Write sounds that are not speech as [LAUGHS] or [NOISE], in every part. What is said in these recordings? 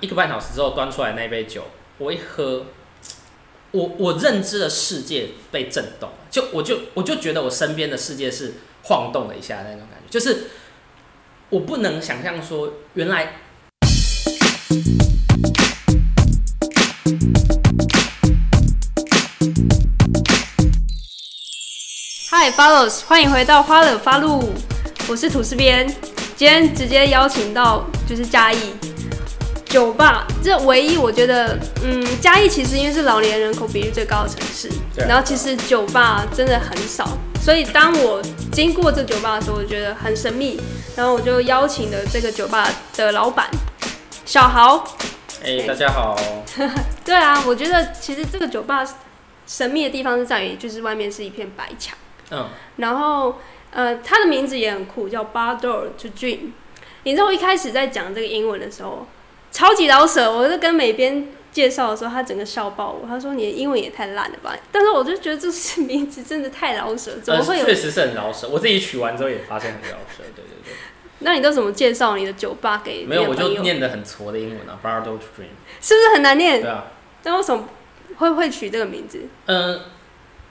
一个半小时之后端出来那杯酒，我一喝，我我认知的世界被震动，就我就我就觉得我身边的世界是晃动了一下那种感觉，就是我不能想象说原来。Hi follows，欢迎回到花了发露，我是吐司边，今天直接邀请到就是嘉义酒吧，这唯一我觉得，嗯，嘉义其实因为是老年人口比例最高的城市，然后其实酒吧真的很少，所以当我经过这酒吧的时候，我觉得很神秘，然后我就邀请了这个酒吧的老板小豪，哎、大家好，[LAUGHS] 对啊，我觉得其实这个酒吧神秘的地方是在于，就是外面是一片白墙。嗯，然后呃，它的名字也很酷，叫 Bar Door to Dream。你知道我一开始在讲这个英文的时候，超级老舍。我就跟美编介绍的时候，他整个笑爆我，他说你的英文也太烂了吧。但是我就觉得这是名字真的太老舍，怎么会有？呃确实是很饶舌，我自己取完之后也发现很饶舌，对对对，那你都怎么介绍你的酒吧给没有我就念的很挫的英文啊 b a r d o Dream，是不是很难念对？啊，那为什么会会取这个名字？嗯，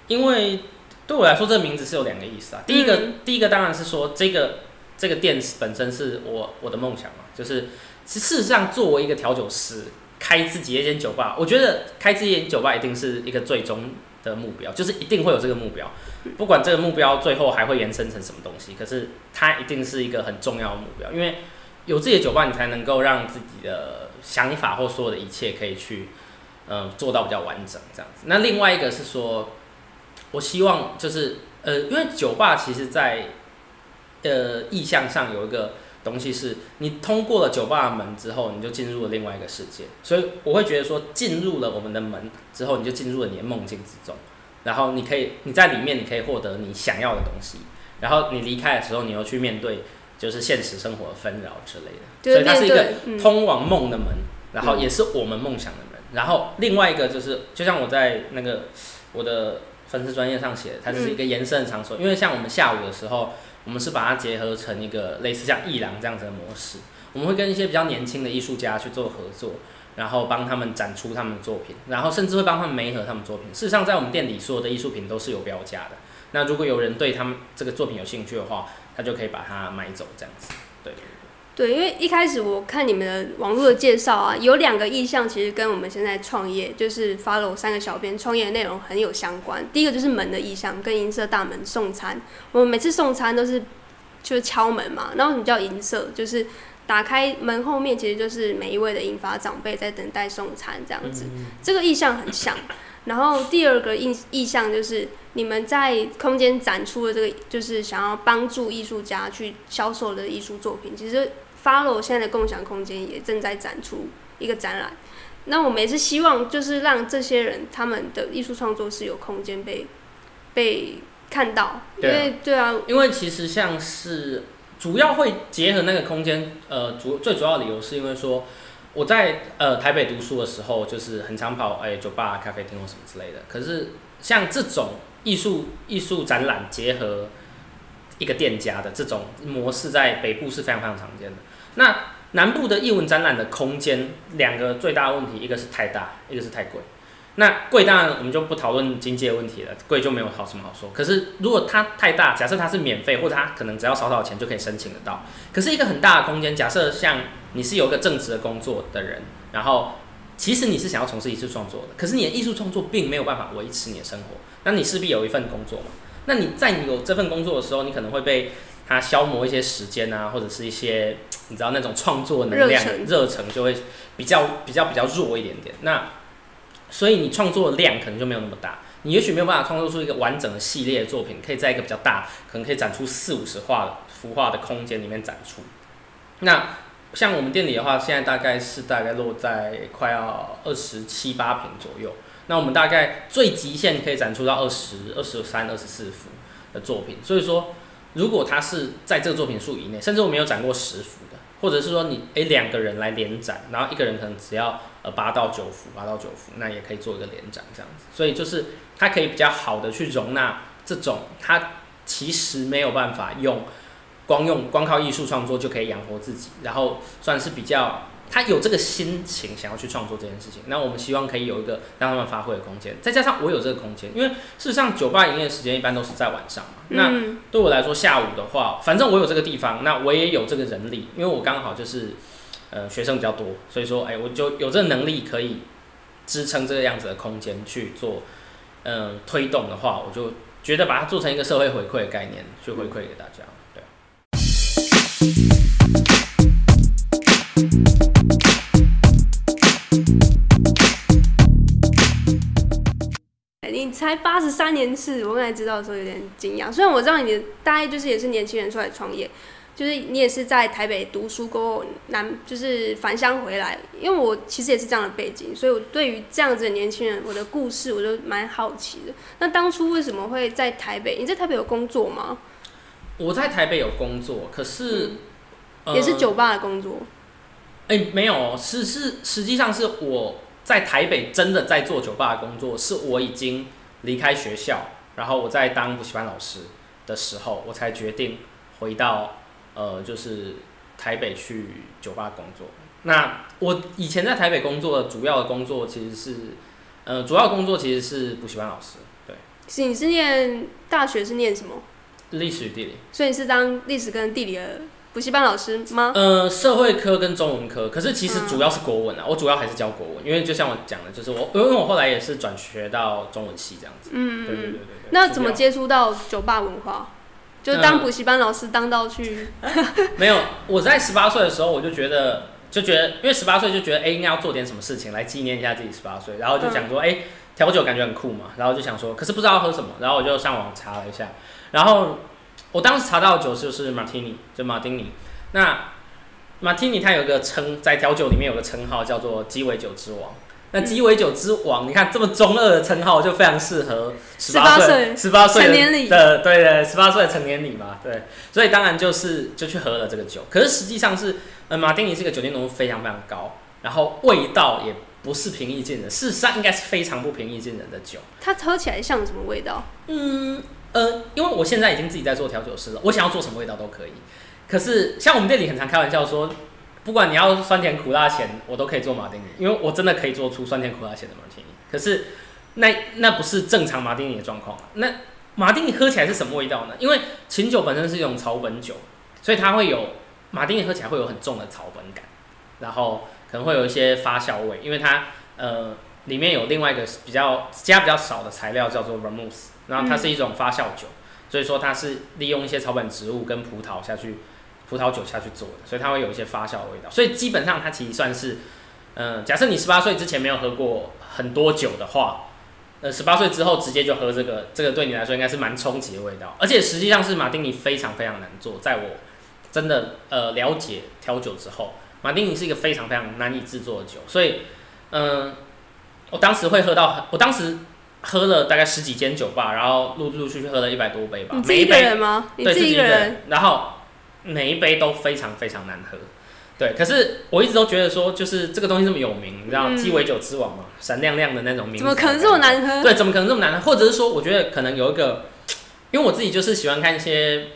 因为对我来说，这个名字是有两个意思啊。第一个，嗯第一个当然是说这个这个店本身是我我的梦想嘛，就是事实上作为一个调酒师，开自己一间酒吧，我觉得开自己一间酒吧一定是一个最终的目标，就是一定会有这个目标，不管这个目标最后还会延伸成什么东西，可是它一定是一个很重要的目标，因为有自己的酒吧，你才能够让自己的想法或所有的一切可以去。嗯，做到比较完整这样子。那另外一个是说，我希望就是呃，因为酒吧其实在呃意向上有一个东西是，你通过了酒吧的门之后，你就进入了另外一个世界。所以我会觉得说，进入了我们的门之后，你就进入了你的梦境之中。然后你可以你在里面，你可以获得你想要的东西。然后你离开的时候，你又去面对就是现实生活的纷扰之类的。所以它是一个通往梦的门，然后也是我们梦想的门。然后另外一个就是，就像我在那个我的粉丝专业上写的，它就是一个延伸的场所。因为像我们下午的时候，我们是把它结合成一个类似像艺廊这样子的模式，我们会跟一些比较年轻的艺术家去做合作。然后帮他们展出他们的作品，然后甚至会帮他们媒合他们作品。事实上，在我们店里所有的艺术品都是有标价的。那如果有人对他们这个作品有兴趣的话，他就可以把它买走，这样子。对。对，因为一开始我看你们的网络的介绍啊，有两个意向其实跟我们现在创业，就是 follow 三个小编创业的内容很有相关。第一个就是门的意向，跟银色大门送餐。我们每次送餐都是就是敲门嘛，然后你叫银色？就是打开门后面其实就是每一位的银发长辈在等待送餐这样子，这个意象很像。然后第二个意意向就是你们在空间展出的这个，就是想要帮助艺术家去销售的艺术作品。其实 Follow 现在的共享空间也正在展出一个展览。那我们也是希望，就是让这些人他们的艺术创作是有空间被被看到，因为对啊，因为其实像是主要会结合那个空间，呃，主最主要理由是因为说我在呃台北读书的时候，就是很常跑哎、酒吧、咖啡厅或什么之类的。可是像这种艺术艺术展览结合一个店家的这种模式，在北部是非常非常常见的。那南部的艺文展览的空间，两个最大的问题，一个是太大，一个是太贵。那贵当然我们就不讨论经济的问题了，贵就没有好什么好说。可是如果它太大，假设它是免费，或者它可能只要少少钱就可以申请得到。可是一个很大的空间，假设像你是有一个正职的工作的人，然后其实你是想要从事艺术创作的，可是你的艺术创作并没有办法维持你的生活，那你势必有一份工作嘛。那你在你有这份工作的时候，你可能会被它消磨一些时间啊，或者是一些你知道那种创作能量热忱热忱就会比较比较比较弱一点点。那所以你创作的量可能就没有那么大，你也许没有办法创作出一个完整的系列的作品，可以在一个比较大，可能可以展出四五十画幅画的空间里面展出。那像我们店里的话，现在大概是大概落在快要二十七八平左右。那我们大概最极限可以展出到二十二十三、二十四幅的作品。所以说，如果它是在这个作品数以内，甚至我们有展过十幅，或者是说你诶两个人来连展，然后一个人可能只要呃八到九幅，八到九幅，那也可以做一个连展这样子。所以就是它可以比较好的去容纳这种它其实没有办法用光用光靠艺术创作就可以养活自己，然后算是比较他有这个心情想要去创作这件事情，那我们希望可以有一个让他们发挥的空间，再加上我有这个空间，因为事实上酒吧营业时间一般都是在晚上嘛。那嗯对我来说，下午的话，反正我有这个地方，那我也有这个人力，因为我刚好就是呃学生比较多，所以说哎、我就有这个能力可以支撑这个样子的空间去做嗯、呃推动的话，我就觉得把它做成一个社会回馈的概念去回馈给大家。对。才八十三年次，我刚才知道的时候有点惊讶。虽然我知道你的大概就是也是年轻人出来创业，就是你也是在台北读书过后南就是返乡回来，因为我其实也是这样的背景，所以我对于这样子的年轻人，我的故事我就蛮好奇的。那当初为什么会在台北？你在台北有工作吗？我在台北有工作，可是、呃也是酒吧的工作。哎、没有哦，是是，实际上是我在台北真的在做酒吧的工作，是我已经离开学校，然后我在当补习班老师的时候，我才决定回到呃，就是台北去酒吧工作。那我以前在台北工作的主要的工作其实是，呃，主要工作其实是补习班老师，对，是你是念大学是念什么？历史与地理。所以你是当历史跟地理的补习班老师吗？呃，社会科跟中文科，可是其实嗯主要是国文啊，我主要还是教国文，因为就像我讲的，就是我因为我后来也是转学到中文系这样子。嗯对对对对对。那怎么接触到酒吧文化？就当补习班老师当到去，要？[LAUGHS] 没有，我在十八岁的时候我就觉得，就觉得，因为十八岁就觉得，哎、应该要做点什么事情来纪念一下自己十八岁，然后就想说，哎、调酒感觉很酷嘛，然后就想说，可是不知道要喝什么，然后我就上网查了一下，然后我当时查到的酒就是 Martini，就马丁尼。那马提尼它有一个称，在调酒里面有个称号叫做鸡尾酒之王。那鸡尾酒之王，你看这么中二的称号，就非常适合十八岁、十八岁成年礼的，对对，十八岁的成年礼嘛，对。所以当然就是就去喝了这个酒。可是实际上是，呃，马丁尼是一个酒精浓度非常非常高，然后味道也不是平易近人，事实上应该是非常不平易近人的酒。它喝起来像什么味道？嗯，呃，因为我现在已经自己在做调酒师了，我想要做什么味道都可以。可是像我们店里很常开玩笑说，不管你要酸甜苦辣咸，我都可以做马丁尼，因为我真的可以做出酸甜苦辣咸的马丁尼。可是那那不是正常马丁尼的状况。那马丁尼喝起来是什么味道呢？因为琴酒本身是一种草本酒，所以它会有马丁尼喝起来会有很重的草本感，然后可能会有一些发酵味，因为它呃里面有另外一个比较加比较少的材料叫做 vermouth，然后它是一种发酵酒，所以说它是利用一些草本植物跟葡萄下去葡萄酒下去做的，所以它会有一些发酵的味道。所以基本上它其实算是，嗯、假设你十八岁之前没有喝过很多酒的话，呃，十八岁之后直接就喝这个，这个对你来说应该是蛮冲击的味道。而且实际上是马丁尼非常非常难做，在我真的呃了解调酒之后，马丁尼是一个非常非常难以制作的酒，所以嗯、我当时会喝到，我当时喝了大概十几间酒吧，然后陆陆续续喝了一百多杯吧，你自己一个每一杯人吗？你对自己一个人？，然后每一杯都非常非常难喝。对，可是我一直都觉得说，就是这个东西这么有名，你知道，嗯鸡尾酒之王嘛，闪亮亮的那种名字，怎么可能这么？难喝？对，怎么可能这么难喝？或者是说，我觉得可能有一个，因为我自己就是喜欢看一些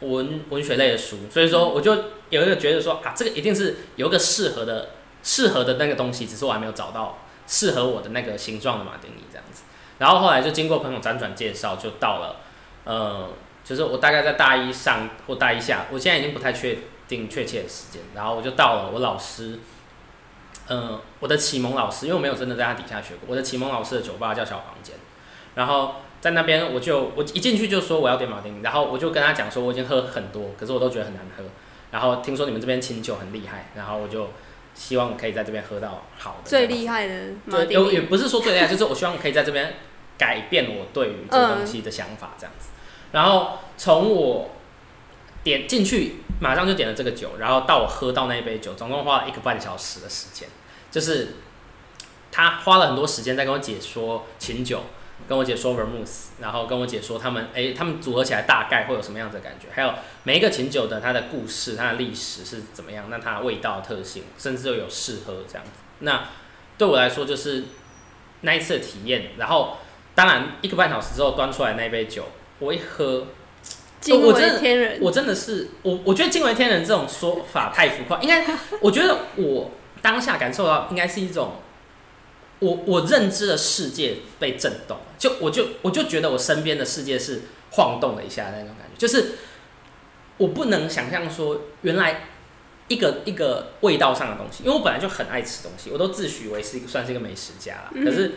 文文学类的书，所以说我就有一个觉得说啊，这个一定是有一个适合的适合的那个东西，只是我还没有找到适合我的那个形状的马丁尼这样子。然后后来就经过朋友辗转介绍，就到了呃，就是我大概在大一上或大一下，我现在已经不太确定确切的时间，然后我就到了我老师。嗯，我的启蒙老师，因为我没有真的在他底下学过，我的启蒙老师的酒吧叫小房间，然后在那边我就我一进去就说我要点马丁，然后我就跟他讲说我已经喝很多，可是我都觉得很难喝，然后听说你们这边清酒很厉害，然后我就希望可以在这边喝到好的，最厉害的马对，也不是说最厉害，就是我希望可以在这边改变我对于这个东西的想法这样子。然后从我点进去，马上就点了这个酒，然后到我喝到那一杯酒，总共花了一个半小时的时间，就是他花了很多时间在跟我解说琴酒。跟我解说 vermouth，然后跟我解说他们，诶，他们组合起来大概会有什么样子的感觉，还有每一个琴酒的它的故事、它的历史是怎么样，那它的味道特性，甚至又有试喝这样子。那对我来说就是那一次的体验。然后当然一个半小时之后端出来那杯酒，我一喝，[LAUGHS] 惊为天人。我真的是我我觉得惊为天人这种说法太浮夸，[LAUGHS] 应该我觉得我当下感受到应该是一种，我我认知的世界被震动，就我就我就觉得我身边的世界是晃动了一下那种感觉，就是我不能想象说原来一个一个味道上的东西，因为我本来就很爱吃东西，我都自诩为是一个算是一个美食家了，可是就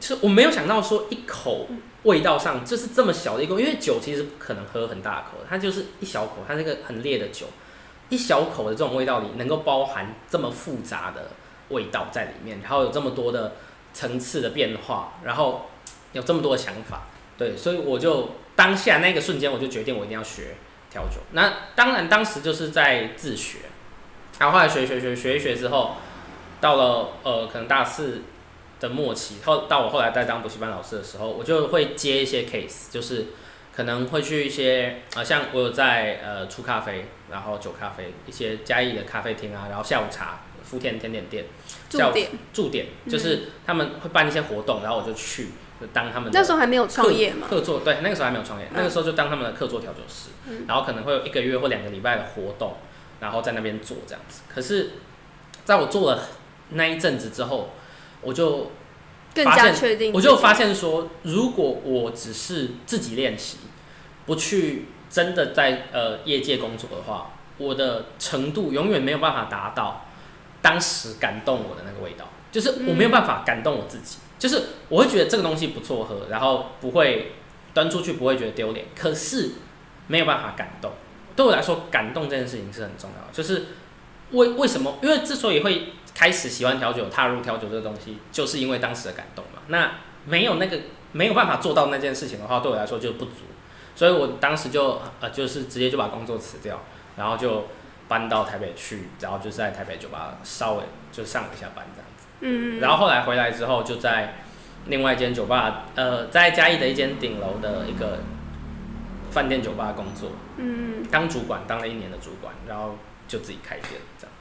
就是我没有想到说一口味道上就是这么小的一口，因为酒其实不可能喝很大口，它就是一小口，它是个很烈的酒。一小口的这种味道里，能够包含这么复杂的味道在里面，然后有这么多的层次的变化，然后有这么多的想法，对，所以我就当下那个瞬间，我就决定我一定要学调酒。那当然当时就是在自学，然后后来学学学学一学之后，到了呃可能大四的末期，后到我后来在当补习班老师的时候，我就会接一些 case，就是。可能会去一些啊，像我有在呃出咖啡，然后酒咖啡一些嘉义的咖啡厅啊，然后下午茶、福田甜点店，驻点驻点就是他们会办一些活动，然后我就去就当他们那时候还没有创业嘛，客座对，那个时候还没有创业，那个时候就当他们的客座调酒师，然后可能会有一个月或两个礼拜的活动，然后在那边做这样子。可是在我做了那一阵子之后，我就更加确定，我就发现说，如果我只是自己练习。不去真的在呃业界工作的话，我的程度永远没有办法达到当时感动我的那个味道，就是我没有办法感动我自己，就是我会觉得这个东西不错喝，然后不会端出去不会觉得丢脸，可是没有办法感动。对我来说，感动这件事情是很重要的。就是为为什么？因为之所以会开始喜欢调酒、踏入调酒这个东西，就是因为当时的感动嘛。那没有那个没有办法做到那件事情的话，对我来说就不足。所以我当时就呃，就是直接就把工作辞掉，然后就搬到台北去，然后就是在台北酒吧稍微就上了一下班这样子。嗯然后后来回来之后，就在另外一间酒吧，呃，在嘉义的一间顶楼的一个饭店酒吧工作。嗯。当主管当了一年的主管，然后就自己开店这样。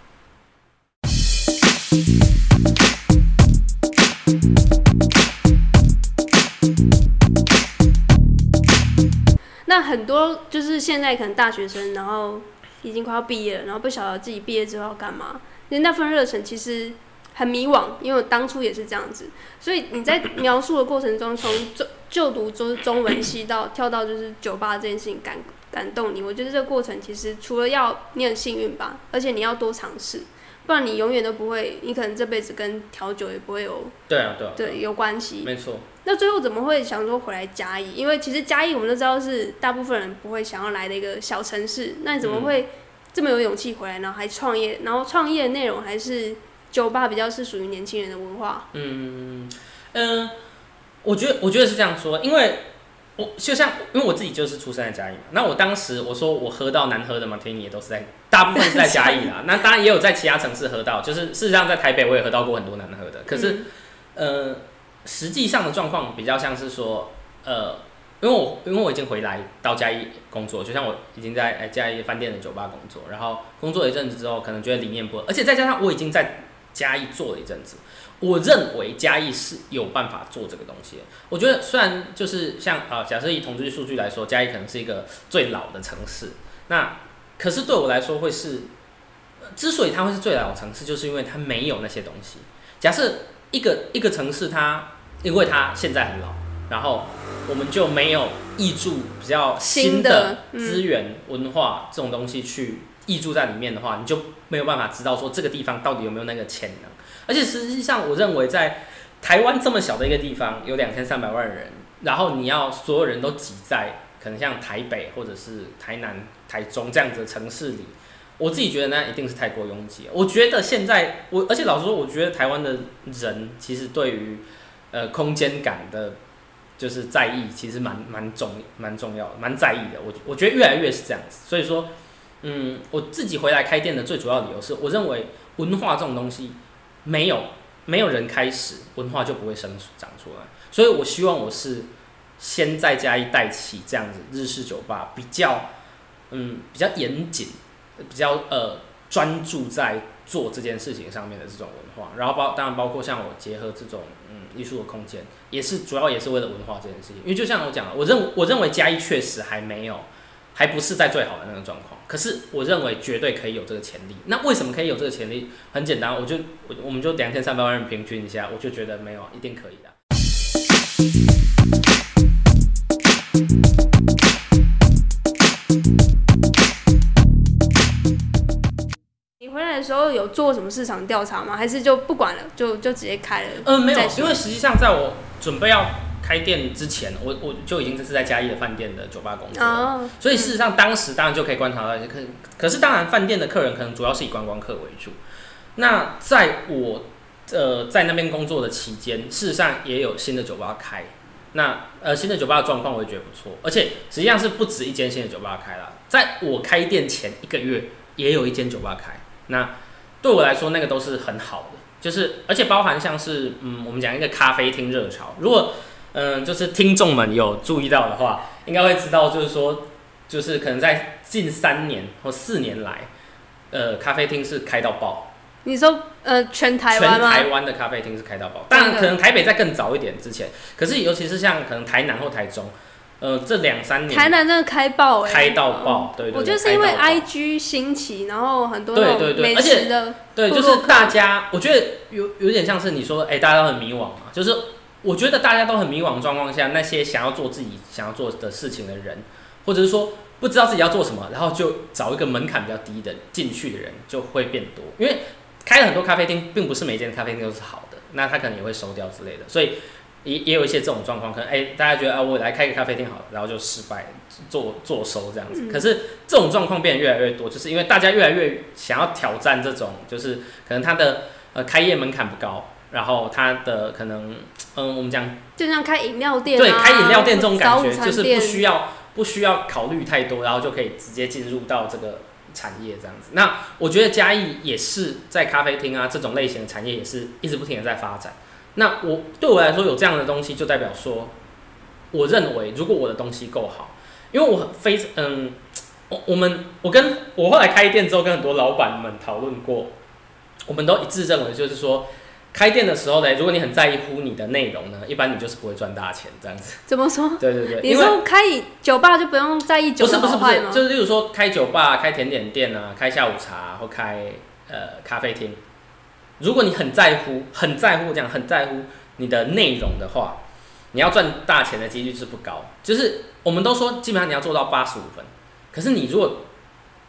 很多就是现在可能大学生，然后已经快要毕业了，然后不晓得自己毕业之后要干嘛，那那份热忱其实很迷惘，因为我当初也是这样子。所以你在描述的过程中，从就就读中中文系到跳到就是酒吧这件事情感感动你，我觉得这个过程其实除了要你很幸运吧，而且你要多尝试。不然你永远都不会，你可能这辈子跟调酒也不会有对啊对啊对有关系，没错。那最后怎么会想说回来嘉义？因为其实嘉义我们都知道是大部分人不会想要来的一个小城市。那你怎么会这么有勇气回来，然后还创业？然后创业的内容还是酒吧比较是属于年轻人的文化？嗯嗯，我觉得我觉得是这样说，因为。我就像，因为我自己就是出生在嘉义嘛，那我当时我说我喝到难喝的嘛天尼也都是在大部分是在嘉义啦，[LAUGHS] 那当然也有在其他城市喝到，就是事实上在台北我也喝到过很多难喝的，可是呃实际上的状况比较像是说，呃，因为我因为我已经回来到嘉义工作，就像我已经在嘉义饭店的酒吧工作，然后工作一阵子之后，可能觉得理念不，而且再加上我已经在嘉义做了一阵子。我认为嘉义是有办法做这个东西。我觉得虽然就是像啊，假设以统计数据来说，嘉义可能是一个最老的城市，那可是对我来说会是，之所以它会是最老的城市，就是因为它没有那些东西。假设一个一个城市它因为它现在很老，然后我们就没有译注比较新的资源、文化这种东西去译注在里面的话，你就没有办法知道说这个地方到底有没有那个潜能。而且实际上，我认为在台湾这么小的一个地方，有两千三百万人，然后你要所有人都挤在可能像台北或者是台南、台中这样子的城市里，我自己觉得那一定是太过拥挤。我觉得现在我，而且老实说，我觉得台湾的人其实对于呃空间感的，就是在意，其实蛮蛮重蛮重要的，蛮在意的。我我觉得越来越是这样子。所以说，嗯，我自己回来开店的最主要理由是我认为文化这种东西。没有，没有人开始，文化就不会生长出来。所以我希望我是先在家一带起这样子日式酒吧，比较嗯比较严谨，比较呃专注在做这件事情上面的这种文化。然后包当然包括像我结合这种艺术的空间，也是主要也是为了文化这件事情。因为就像我讲，我认我认为嘉义确实还没有还不是在最好的那个状况。可是我认为绝对可以有这个潜力。那为什么可以有这个潜力？很简单，我就我我们就两千三百万人平均一下，我就觉得没有一定可以的。时候有做什么市场调查吗？还是就不管了，就就直接开了？嗯，没有因为实际上在我准备要开店之前，我我就已经是在嘉义的饭店的酒吧工作了。哦，所以事实上，当时当然就可以观察到一些客，可是当然饭店的客人可能主要是以观光客为主。那在我呃在那边工作的期间，事实上也有新的酒吧开。那呃新的酒吧的状况我也觉得不错，而且实际上是不止一间新的酒吧开了。在我开店前一个月，也有一间酒吧开。那对我来说，那个都是很好的，就是而且包含像是嗯我们讲一个咖啡厅热潮，如果嗯，就是听众们有注意到的话，应该会知道，就是说，就是可能在近三年或四年来，呃，咖啡厅是开到爆，你说呃全台湾？全台湾的咖啡厅是开到爆。当然，可能台北在更早一点之前，可是尤其是像可能台南或台中，呃，这两三年台南真的开爆哎、开到爆，对对對，我觉得是因为 IG 兴起，然后很多对对对而且对，就是大家，我觉得有有点像是你说，哎、大家都很迷惘嘛，就是我觉得大家都很迷惘的状况下，那些想要做自己想要做的事情的人，或者是说不知道自己要做什么，然后就找一个门槛比较低的进去的人就会变多，因为开了很多咖啡厅，并不是每一间咖啡厅都是好的，那他可能也会收掉之类的，所以也也有一些这种状况，可能哎、大家觉得啊，我来开个咖啡厅好了，然后就失败做做收这样子。嗯可是这种状况变得越来越多，就是因为大家越来越想要挑战这种，就是可能他的呃开业门槛不高，然后他的可能嗯我们讲就像开饮料店、啊，对开饮料店这种感觉，就是不需要不需要考虑太多，然后就可以直接进入到这个产业这样子。那我觉得嘉义也是在咖啡厅啊这种类型的产业也是一直不停的在发展。那我对我来说有这样的东西，就代表说，我认为如果我的东西够好，因为我非常嗯，我我们我跟我后来开店之后跟很多老板们讨论过，我们都一致认为就是说。开店的时候呢，如果你很在意乎你的内容呢，一般你就是不会赚大钱这样子。怎么说？对对对，你说开酒吧就不用在意酒的不是不是不是？就是例如说开酒吧、开甜点店啊、开下午茶或开呃咖啡厅，如果你很在乎、很在乎这样、很在乎你的内容的话，你要赚大钱的几率是不高。就是我们都说，基本上你要做到八十五分，可是你如果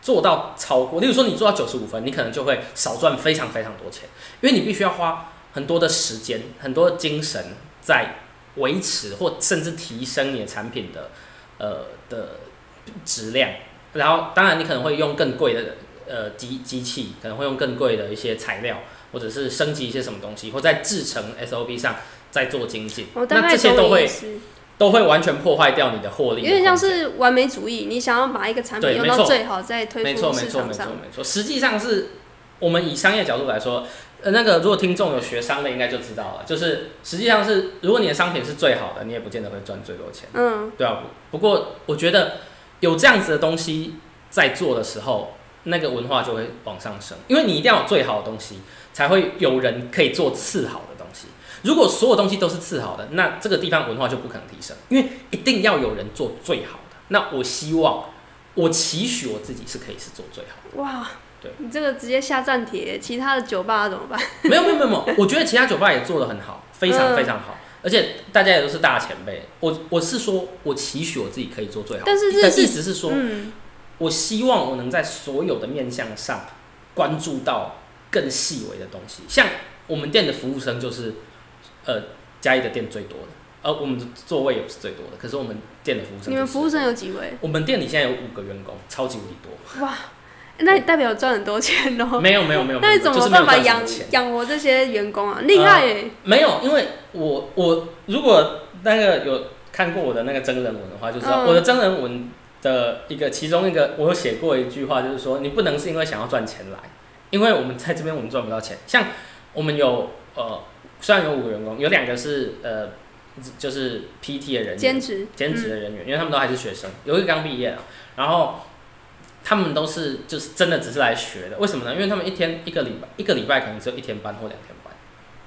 做到超过，例如说你做到九十五分，你可能就会少赚非常非常多钱，因为你必须要花很多的时间、很多精神在维持或甚至提升你的产品的呃的质量。然后，当然你可能会用更贵的呃机机器，可能会用更贵的一些材料，或者是升级一些什么东西，或在制成 SOP 上再做精进。那这些都会都会完全破坏掉你的获利的。有点像是完美主义，你想要把一个产品用到最好，再推没错，出没错，没错，市场上。没错。实际上是我们以商业角度来说，呃，那个如果听众有学商的，应该就知道了。就是实际上是，如果你的商品是最好的，你也不见得会赚最多钱，嗯，对啊。不过我觉得有这样子的东西在做的时候，那个文化就会往上升，因为你一定要有最好的东西，才会有人可以做次好的东西。如果所有东西都是次好的，那这个地方文化就不可能提升，因为一定要有人做最好的。那我希望，我期许我自己是可以是做最好的。哇，对你这个直接下站帖，其他的酒吧怎么办？没有没有没有，我觉得其他酒吧也做得很好，非常嗯非常好，而且大家也都是大前辈。我我是说，我期许我自己可以做最好，的但是日式意思是说，嗯，我希望我能在所有的面向上关注到更细微的东西。像我们店的服务生就是，呃，嘉义的店最多的，而我们的座位也不是最多的，可是我们店的服务生，你们服务生，有几位？我们店里现在有五个员工，超级无敌多。哇，那你代表赚很多钱哦。[LAUGHS] 没有没有没有，那你怎么办法养养活这些员工啊？厉害耶！没有，因为我我如果那个有看过我的那个真人文的话，就知道嗯我的真人文的一个其中一个，我有写过一句话，就是说你不能是因为想要赚钱来，因为我们在这边我们赚不到钱。像我们有呃，虽然有五个员工，有两个是呃就是 PT 的人员，兼职，兼职的人员，因为他们都还是学生，有一个刚毕业了，然后他们都是就是真的只是来学的，为什么呢？因为他们一天一个礼拜一个礼拜可能只有一天班或两天班，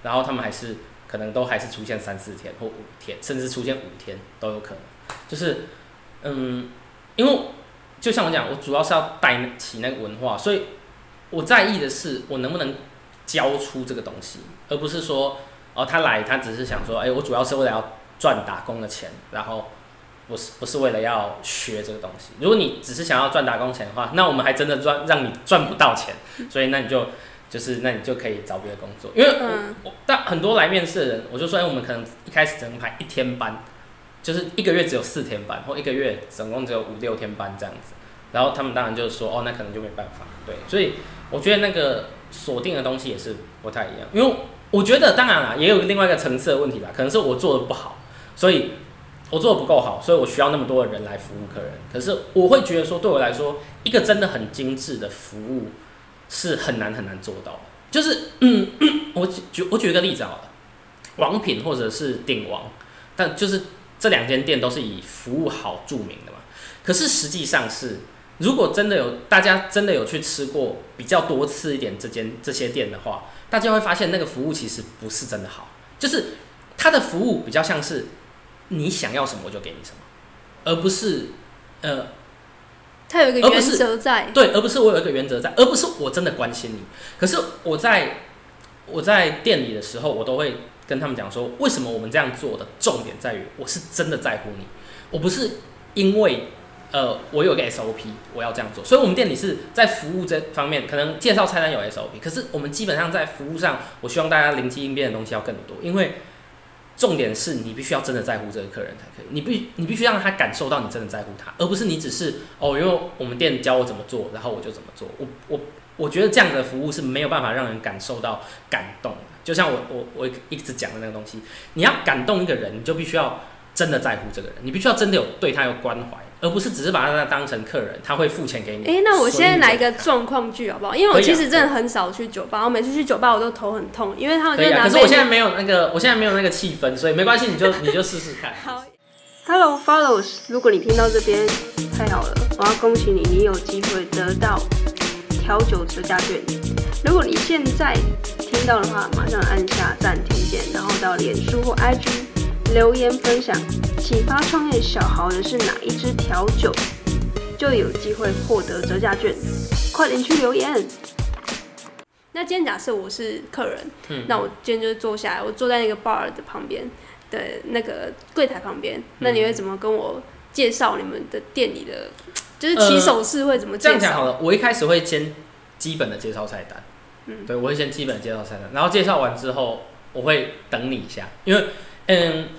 然后他们还是可能都还是出现三四天或五天，甚至出现五天都有可能，就是嗯，因为就像我讲，我主要是要带起那个文化，所以我在意的是我能不能教出这个东西，而不是说哦他来他只是想说，哎、我主要是为了要赚打工的钱，然后不是不是为了要学这个东西。如果你只是想要赚打工钱的话，那我们还真的赚让你赚不到钱，所以那你就就是那你就可以找别的工作，因为我、但很多来面试的人，我就说，哎、我们可能一开始只能排一天班，就是一个月只有四天班，或一个月总共只有五六天班这样子。然后他们当然就是说，哦，那可能就没办法，对，所以我觉得那个锁定的东西也是不太一样，因为我觉得当然啦，也有另外一个层次的问题吧，可能是我做的不好，所以我做的不够好，所以我需要那么多的人来服务客人。可是我会觉得说，对我来说，一个真的很精致的服务是很难很难做到的。就是，嗯，我举我举一个例子好了，王品或者是鼎王，但就是这两间店都是以服务好著名的嘛。可是实际上是，如果真的有大家真的有去吃过比较多次一点这间这些店的话，大家会发现那个服务其实不是真的好，就是它的服务比较像是你想要什么我就给你什么，而不是呃它有一个原则在，对，而不是我有一个原则在，而不是我真的关心你。可是我在我在店里的时候，我都会跟他们讲说，为什么我们这样做的重点在于，我是真的在乎你，我不是因为呃我有个 SOP 我要这样做，所以我们店里是在服务这方面，可能介绍菜单有 SOP，可是我们基本上在服务上，我希望大家灵机应变的东西要更多，因为。重点是你必须要真的在乎这个客人才可以，你必你必须让他感受到你真的在乎他，而不是你只是哦，因为我们店教我怎么做，然后我就怎么做。我我我觉得这样的服务是没有办法让人感受到感动的。就像我我我一直讲的那个东西，你要感动一个人，你就必须要真的在乎这个人，你必须要真的有对他有关怀，而不是只是把他当成客人，他会付钱给你。哎、那我所以你就现在来一个状况剧好不好？因为我其实真的很少去酒吧，我每次去酒吧我都头很痛，因为他们可以啊，就拿可是我现在没有那个，我现在没有那个气氛，所以没关系，你就你就试试看。[LAUGHS] 好，Hello Follows，如果你听到这边，太好了，我要恭喜你，你有机会得到调酒折价券。如果你现在听到的话，马上按下暂停键，然后到脸书或 IG 留言分享，启发创业小豪的是哪一支调酒，就有机会获得折价券。快点去留言。那今天假设我是客人，嗯那我今天就是坐下来，我坐在那个 bar 的旁边的那个柜台旁边，那你会怎么跟我介绍你们的店里的，就是起手式会怎么这？样讲好了，我一开始会先基本的介绍菜单，嗯对我会先基本的介绍菜单，然后介绍完之后，我会等你一下，因为嗯，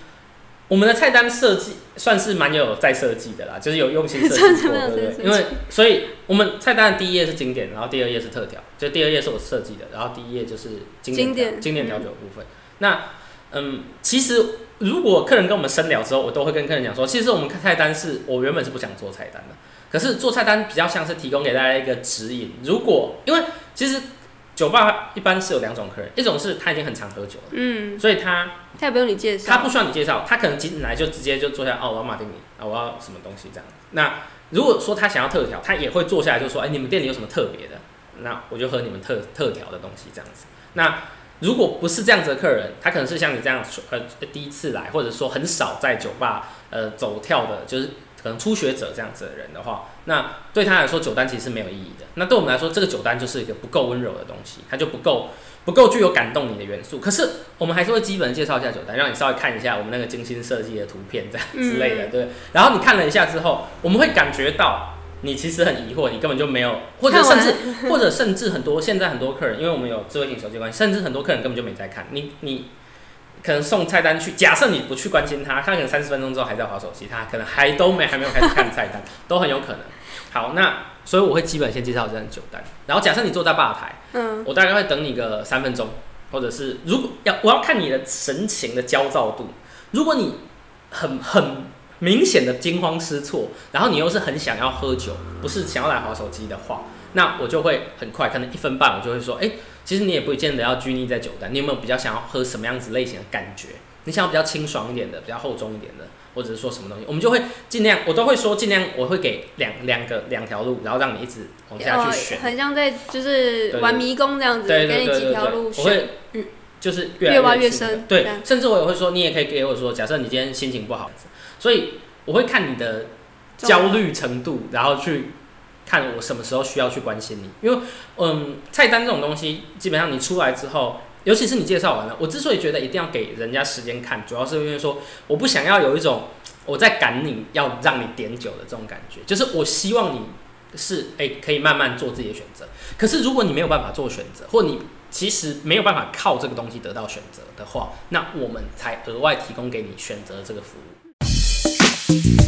我们的菜单设计算是蛮有在设计的啦，就是有用心设计过，[LAUGHS] 对不对？因为所以我们菜单的第一页是经典，然后第二页是特调，就第二页是我设计的，然后第一页就是经典经典调酒的部分。那嗯，其实如果客人跟我们深聊之后，我都会跟客人讲说，其实我们菜单是我原本是不想做菜单的，可是做菜单比较像是提供给大家一个指引。如果因为其实酒吧一般是有两种客人，一种是他已经很常喝酒了，嗯，所以他他也不用你介绍，他不需要你介绍，他可能进来就直接就坐下，哦，我要马丁尼，啊，我要什么东西这样。那如果说他想要特调，他也会坐下来就说，哎、你们店里有什么特别的？那我就喝你们特特调的东西这样子。那如果不是这样子的客人，他可能是像你这样呃第一次来，或者说很少在酒吧呃走跳的，就是可能初学者这样子的人的话，那对他来说酒单其实是没有意义的。那对我们来说，这个酒单就是一个不够温柔的东西，它就不够不够具有感动你的元素。可是我们还是会基本介绍一下酒单，让你稍微看一下我们那个精心设计的图片这样之类的，嗯对。然后你看了一下之后，我们会感觉到你其实很疑惑，你根本就没有，或者甚至或者甚至很多现在很多客人，因为我们有智慧型手机关系，甚至很多客人根本就没在看你你。可能送菜单去，假设你不去关心他，他可能三十分钟之后还在划手机，他可能还都没还没有开始看菜单，[LAUGHS] 都很有可能。好，那所以我会基本先介绍这张酒单，然后假设你坐在吧台，嗯，我大概会等你个三分钟，或者是如果要我要看你的神情的焦躁度，如果你很很明显的惊慌失措，然后你又是很想要喝酒，不是想要来划手机的话，那我就会很快，可能一分半，我就会说，哎、其实你也不见得要拘泥在酒单，你有没有比较想要喝什么样子类型的感觉？你想要比较清爽一点的，比较厚重一点的，或者是说什么东西，我们就会尽量，我都会说尽量，我会给两 [LAUGHS] 两个两条路，然后让你一直往下去选。哦很像在就是玩迷宫这样子，对对给你几条路选，我会越就是越来越挖越深。对，甚至我也会说，你也可以给我说，假设你今天心情不好，所以我会看你的焦虑程度，然后去看我什么时候需要去关心你。因为嗯，菜单这种东西，基本上你出来之后，尤其是你介绍完了，我之所以觉得一定要给人家时间看，主要是因为说我不想要有一种我在赶你要让你点酒的这种感觉，就是我希望你是诶、可以慢慢做自己的选择。可是如果你没有办法做选择，或你其实没有办法靠这个东西得到选择的话，那我们才额外提供给你选择这个服务。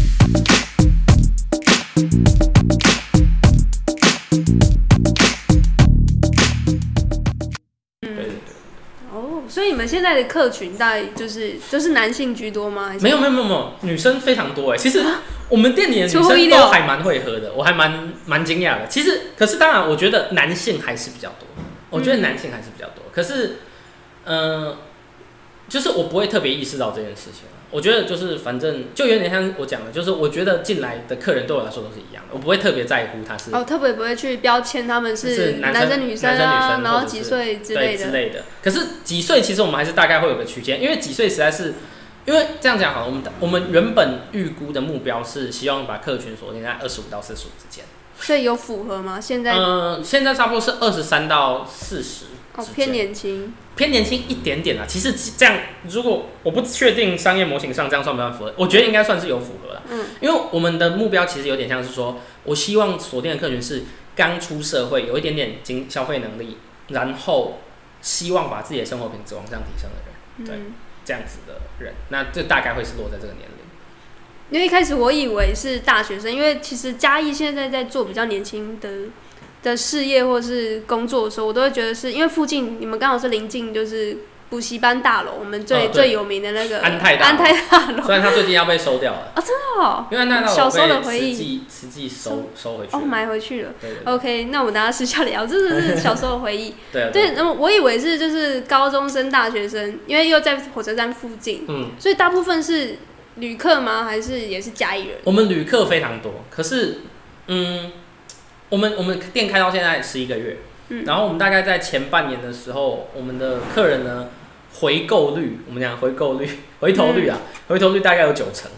们现在的客群大概就是就是男性居多吗？还是没有没有没有没有，女生非常多哎。其实我们店里的女出乎意料生都还蛮会喝的，我还蛮蛮惊讶的。其实，可是当然，我觉得男性还是比较多，我觉得男性还是比较多。可是，嗯、就是我不会特别意识到这件事情。我觉得就是反正就有点像我讲的，就是我觉得进来的客人对我来说都是一样的，我不会特别在乎他是哦，特别不会去标签他们是是男生生女生啊，生然后几岁之类的。之类的。可是几岁其实我们还是大概会有个区间，因为几岁实在是，因为这样讲好了，我们我们原本预估的目标是希望把客群锁定在二十五到四十五之间。所以有符合吗？现在、嗯、现在差不多是二十三到四十，哦偏年轻，偏年轻一点点啊。其实这样，如果我不确定商业模型上这样算不算符合，我觉得应该算是有符合了。嗯，因为我们的目标其实有点像是说，我希望锁定的客群是刚出社会，有一点点经消费能力，然后希望把自己的生活品质往上提升的人，对嗯，这样子的人，那这大概会是落在这个年龄。因为一开始我以为是大学生，因为其实嘉义现在在做比较年轻的的事业或是工作的时候，我都会觉得是因为附近你们刚好是临近就是补习班大楼，我们最、哦对最有名的那个安泰大楼安泰大楼虽然它最近要被收掉了啊，哦，因为那小时候的被回忆实际实际收收回去哦了。买回去了。对对对 OK，那我们大家私下聊，这真的是 [LAUGHS] 小时候的回忆。对啊对，那么我以为是就是高中生、大学生，因为又在火车站附近，嗯，所以大部分是旅客吗？还是也是家里人？我们旅客非常多，可是，嗯，我们我们店开到现在十一个月，嗯然后我们大概在前半年的时候，我们的客人呢回购率，我们讲回购率、[LAUGHS] 回头率啊，回头率大概有九成，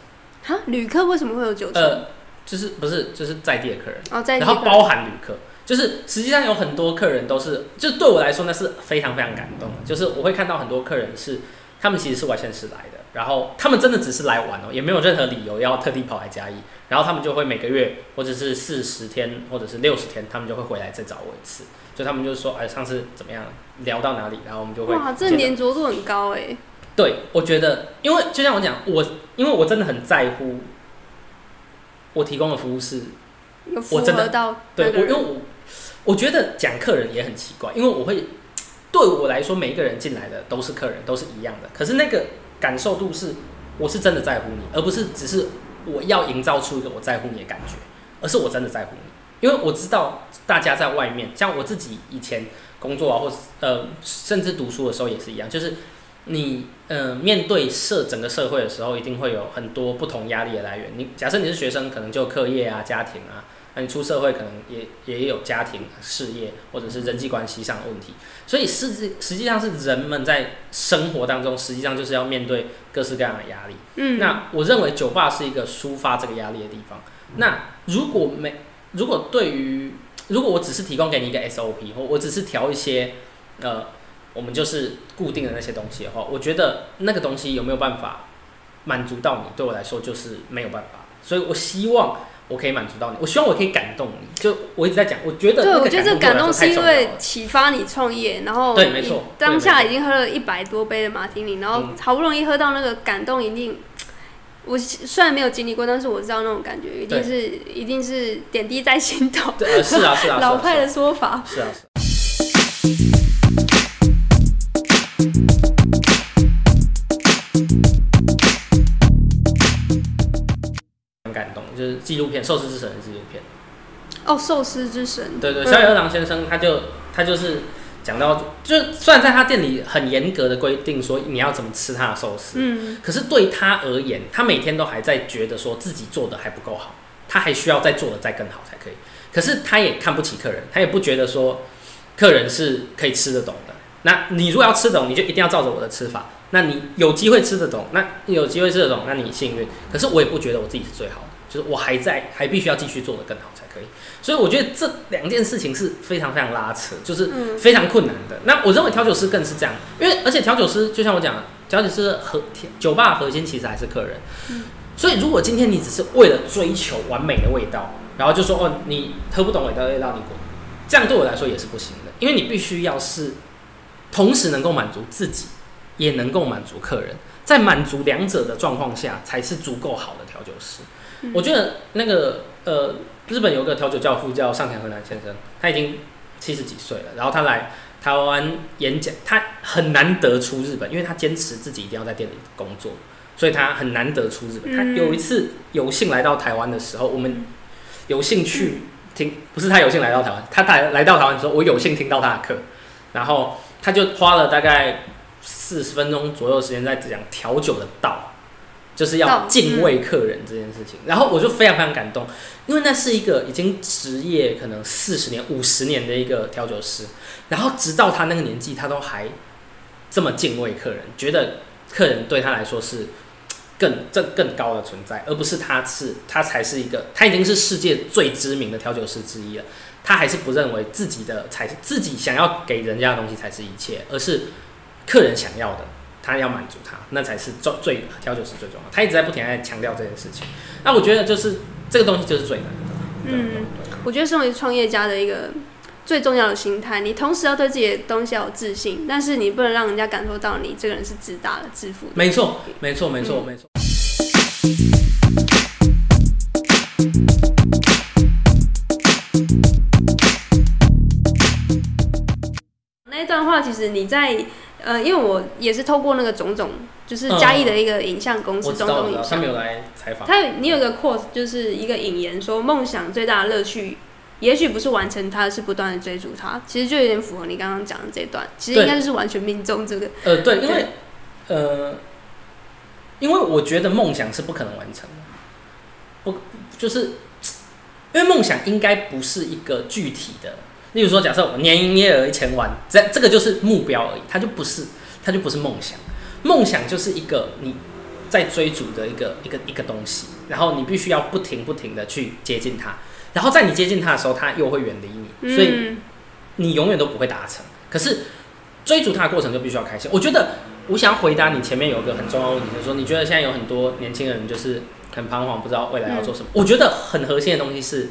哈，旅客为什么会有九成？呃，就是不是就是在地的客人，哦，在地然后包含旅客。就是实际上有很多客人都是，就对我来说那是非常非常感动的。就是我会看到很多客人是，他们其实是外县市来的，然后他们真的只是来玩哦，也没有任何理由要特地跑来嘉义，然后他们就会每个月或者是四十天或者是六十天，他们就会回来再找我一次。就他们就是说，哎，上次怎么样，聊到哪里，然后我们就会哇，这粘着度很高哎。对，我觉得，因为就像我讲，我因为我真的很在乎我提供的服务是我真的到对我，因为我我觉得讲客人也很奇怪，因为我会对我来说，每一个人进来的都是客人，都是一样的。可是那个感受度是，我是真的在乎你，而不是只是我要营造出一个我在乎你的感觉，而是我真的在乎你。因为我知道大家在外面，像我自己以前工作啊，或是呃，甚至读书的时候也是一样，就是你呃面对社整个社会的时候，一定会有很多不同压力的来源。你假设你是学生，可能就课业啊、家庭啊。那你出社会可能也也有家庭、事业或者是人际关系上的问题，所以实际实际上是人们在生活当中，实际上就是要面对各式各样的压力。嗯，那我认为酒吧是一个抒发这个压力的地方。那如果没，如果对于如果我只是提供给你一个 SOP，或我只是调一些呃，我们就是固定的那些东西的话，我觉得那个东西有没有办法满足到你，对我来说就是没有办法。所以我希望我可以满足到你，我希望我可以感动你。就我一直在讲，我觉得对，我觉得这个感动是因为启发你创业，然后你对没错当下已经喝了一百多杯的马提尼，然后嗯好不容易喝到那个感动，一定。我虽然没有经历过，但是我知道那种感觉，一定是一定是点滴在心头。是啊 [LAUGHS] 是啊，老派的是说法。啊是啊就是纪录片《寿司之神》的纪录片。哦，寿司之神。对对，嗯小野二郎先生他就他就是讲到，就虽然在他店里很严格的规定说你要怎么吃他的寿司，嗯，可是对他而言，他每天都还在觉得说自己做的还不够好，他还需要再做的再更好才可以。可是他也看不起客人，他也不觉得说客人是可以吃得懂的。那你如果要吃懂，你就一定要照着我的吃法。那你有机会吃得懂，那有机会吃得懂，那你幸运。可是我也不觉得我自己是最好的，就是我还在，还必须要继续做得更好才可以。所以我觉得这两件事情是非常非常拉扯，就是非常困难的。那我认为调酒师更是这样，因为而且调酒师就像我讲，调酒师和酒吧核心其实还是客人。所以如果今天你只是为了追求完美的味道，然后就说哦你喝不懂味道，味道你滚，这样对我来说也是不行的，因为你必须要是同时能够满足自己，也能够满足客人，在满足两者的状况下，才是足够好的调酒师。我觉得那个呃，日本有个调酒教父叫上田河南先生，他已经七十几岁了，然后他来台湾演讲，他很难得出日本，因为他坚持自己一定要在店里工作，所以他很难得出日本。他有一次有幸来到台湾的时候，我们有幸去听，不是他有幸来到台湾，他来来到台湾的时候，我有幸听到他的课，然后他就花了大概四十分钟左右时间在讲调酒的道。就是要敬畏客人这件事情，然后我就非常非常感动，因为那是一个已经职业可能四十年、五十年的一个调酒师，然后直到他那个年纪，他都还这么敬畏客人，觉得客人对他来说是更这更高的存在，而不是他是他才是一个，他已经是世界最知名的调酒师之一了，他还是不认为自己的才自己想要给人家的东西才是一切，而是客人想要的。他要满足他，那才是最最调酒师最重要。他一直在不停在强调这件事情。那我觉得就是这个东西就是最难的。嗯，我觉得身为创业家的一个最重要的心态，你同时要对自己的东西要有自信，但是你不能让人家感受到你这个人是自大的、自负的。没错，没错，没错，没错。那一段话，其实你在。呃，因为我也是透过那个种种，就是嘉义的一个影像公司，种种影像，他有来采访。他你有一个 quote，就是一个引言，说梦想最大的乐趣，也许不是完成它，是不断的追逐它。其实就有点符合你刚刚讲的这段，其实应该就是完全命中这个。呃，对，因为呃，因为我觉得梦想是不可能完成的，不就是因为梦想应该不是一个具体的。例如说，假设我年营业额一千万，这这个就是目标而已，它就不是，它就不是梦想。梦想就是一个你在追逐的一个一个一个东西，然后你必须要不停不停的去接近它，然后在你接近它的时候，它又会远离你，所以你永远都不会达成。可是追逐它的过程就必须要开心。我觉得我想要回答你前面有一个很重要的问题，就是说你觉得现在有很多年轻人就是很彷徨，不知道未来要做什么。我觉得很核心的东西是。